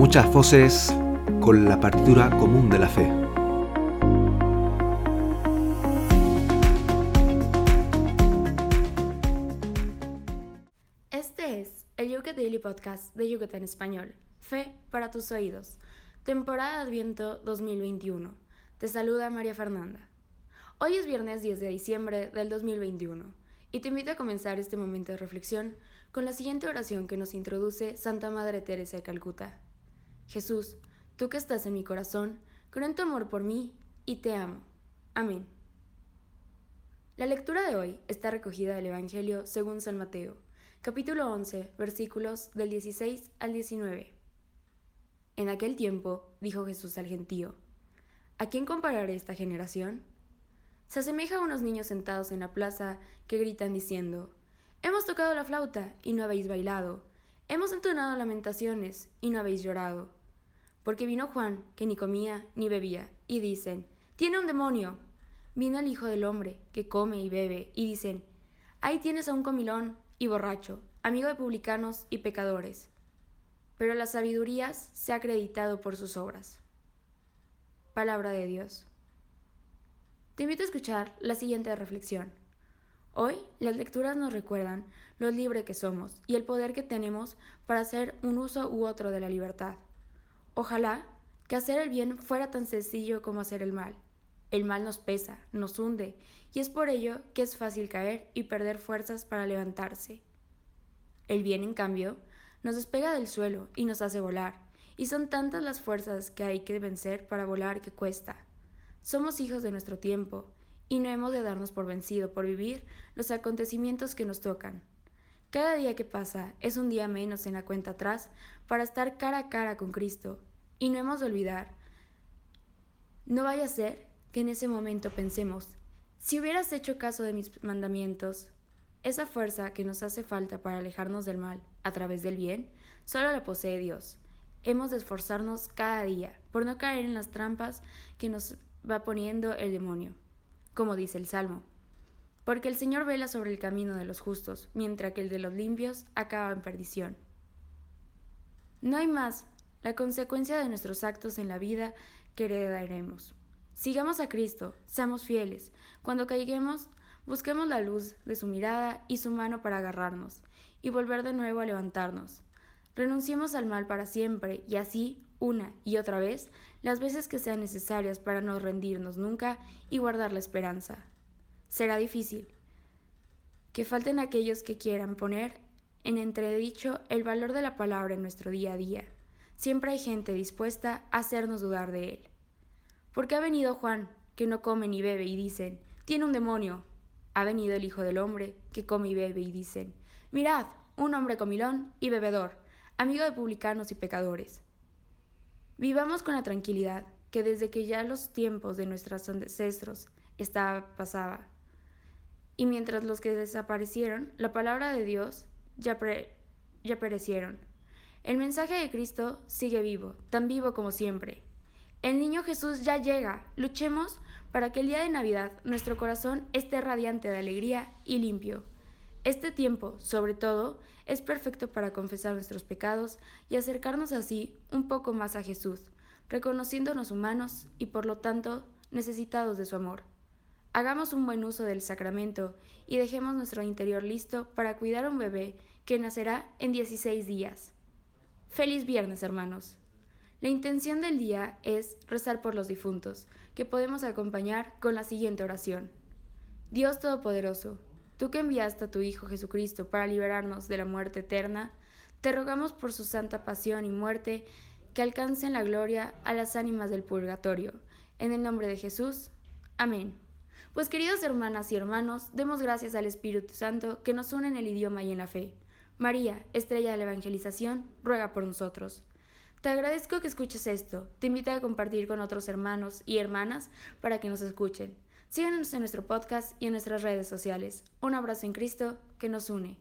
muchas voces con la partitura común de la fe. Este es el Yucatán Daily Podcast de Yucatán Español, Fe para tus oídos, temporada de Adviento 2021. Te saluda María Fernanda. Hoy es viernes 10 de diciembre del 2021 y te invito a comenzar este momento de reflexión con la siguiente oración que nos introduce Santa Madre Teresa de Calcuta. Jesús, tú que estás en mi corazón, creo en tu amor por mí y te amo. Amén. La lectura de hoy está recogida del Evangelio según San Mateo, capítulo 11, versículos del 16 al 19. En aquel tiempo dijo Jesús al gentío, ¿A quién compararé esta generación? Se asemeja a unos niños sentados en la plaza que gritan diciendo, Hemos tocado la flauta y no habéis bailado. Hemos entonado lamentaciones y no habéis llorado. Porque vino Juan, que ni comía ni bebía, y dicen, Tiene un demonio. Vino el Hijo del Hombre, que come y bebe, y dicen, Ahí tienes a un comilón y borracho, amigo de publicanos y pecadores. Pero la sabiduría se ha acreditado por sus obras. Palabra de Dios. Te invito a escuchar la siguiente reflexión. Hoy las lecturas nos recuerdan lo libre que somos y el poder que tenemos para hacer un uso u otro de la libertad. Ojalá que hacer el bien fuera tan sencillo como hacer el mal. El mal nos pesa, nos hunde, y es por ello que es fácil caer y perder fuerzas para levantarse. El bien, en cambio, nos despega del suelo y nos hace volar, y son tantas las fuerzas que hay que vencer para volar que cuesta. Somos hijos de nuestro tiempo, y no hemos de darnos por vencido por vivir los acontecimientos que nos tocan. Cada día que pasa es un día menos en la cuenta atrás para estar cara a cara con Cristo, y no hemos de olvidar. No vaya a ser que en ese momento pensemos, si hubieras hecho caso de mis mandamientos, esa fuerza que nos hace falta para alejarnos del mal a través del bien, solo la posee Dios. Hemos de esforzarnos cada día por no caer en las trampas que nos va poniendo el demonio como dice el Salmo. Porque el Señor vela sobre el camino de los justos, mientras que el de los limpios acaba en perdición. No hay más, la consecuencia de nuestros actos en la vida que heredaremos. Sigamos a Cristo, seamos fieles. Cuando caiguemos, busquemos la luz de su mirada y su mano para agarrarnos, y volver de nuevo a levantarnos. Renunciemos al mal para siempre, y así una y otra vez las veces que sean necesarias para no rendirnos nunca y guardar la esperanza. Será difícil. Que falten aquellos que quieran poner en entredicho el valor de la palabra en nuestro día a día. Siempre hay gente dispuesta a hacernos dudar de él. Porque ha venido Juan, que no come ni bebe, y dicen, tiene un demonio. Ha venido el Hijo del Hombre, que come y bebe, y dicen, mirad, un hombre comilón y bebedor, amigo de publicanos y pecadores. Vivamos con la tranquilidad que desde que ya los tiempos de nuestros ancestros estaba pasaba, y mientras los que desaparecieron, la palabra de Dios ya, ya perecieron. El mensaje de Cristo sigue vivo, tan vivo como siempre. El niño Jesús ya llega. Luchemos para que el día de Navidad nuestro corazón esté radiante de alegría y limpio. Este tiempo, sobre todo, es perfecto para confesar nuestros pecados y acercarnos así un poco más a Jesús, reconociéndonos humanos y por lo tanto necesitados de su amor. Hagamos un buen uso del sacramento y dejemos nuestro interior listo para cuidar a un bebé que nacerá en 16 días. Feliz viernes, hermanos. La intención del día es rezar por los difuntos, que podemos acompañar con la siguiente oración. Dios Todopoderoso, Tú que enviaste a tu Hijo Jesucristo para liberarnos de la muerte eterna, te rogamos por su santa pasión y muerte que alcancen la gloria a las ánimas del purgatorio. En el nombre de Jesús. Amén. Pues queridos hermanas y hermanos, demos gracias al Espíritu Santo que nos une en el idioma y en la fe. María, estrella de la evangelización, ruega por nosotros. Te agradezco que escuches esto. Te invito a compartir con otros hermanos y hermanas para que nos escuchen. Síganos en nuestro podcast y en nuestras redes sociales. Un abrazo en Cristo que nos une.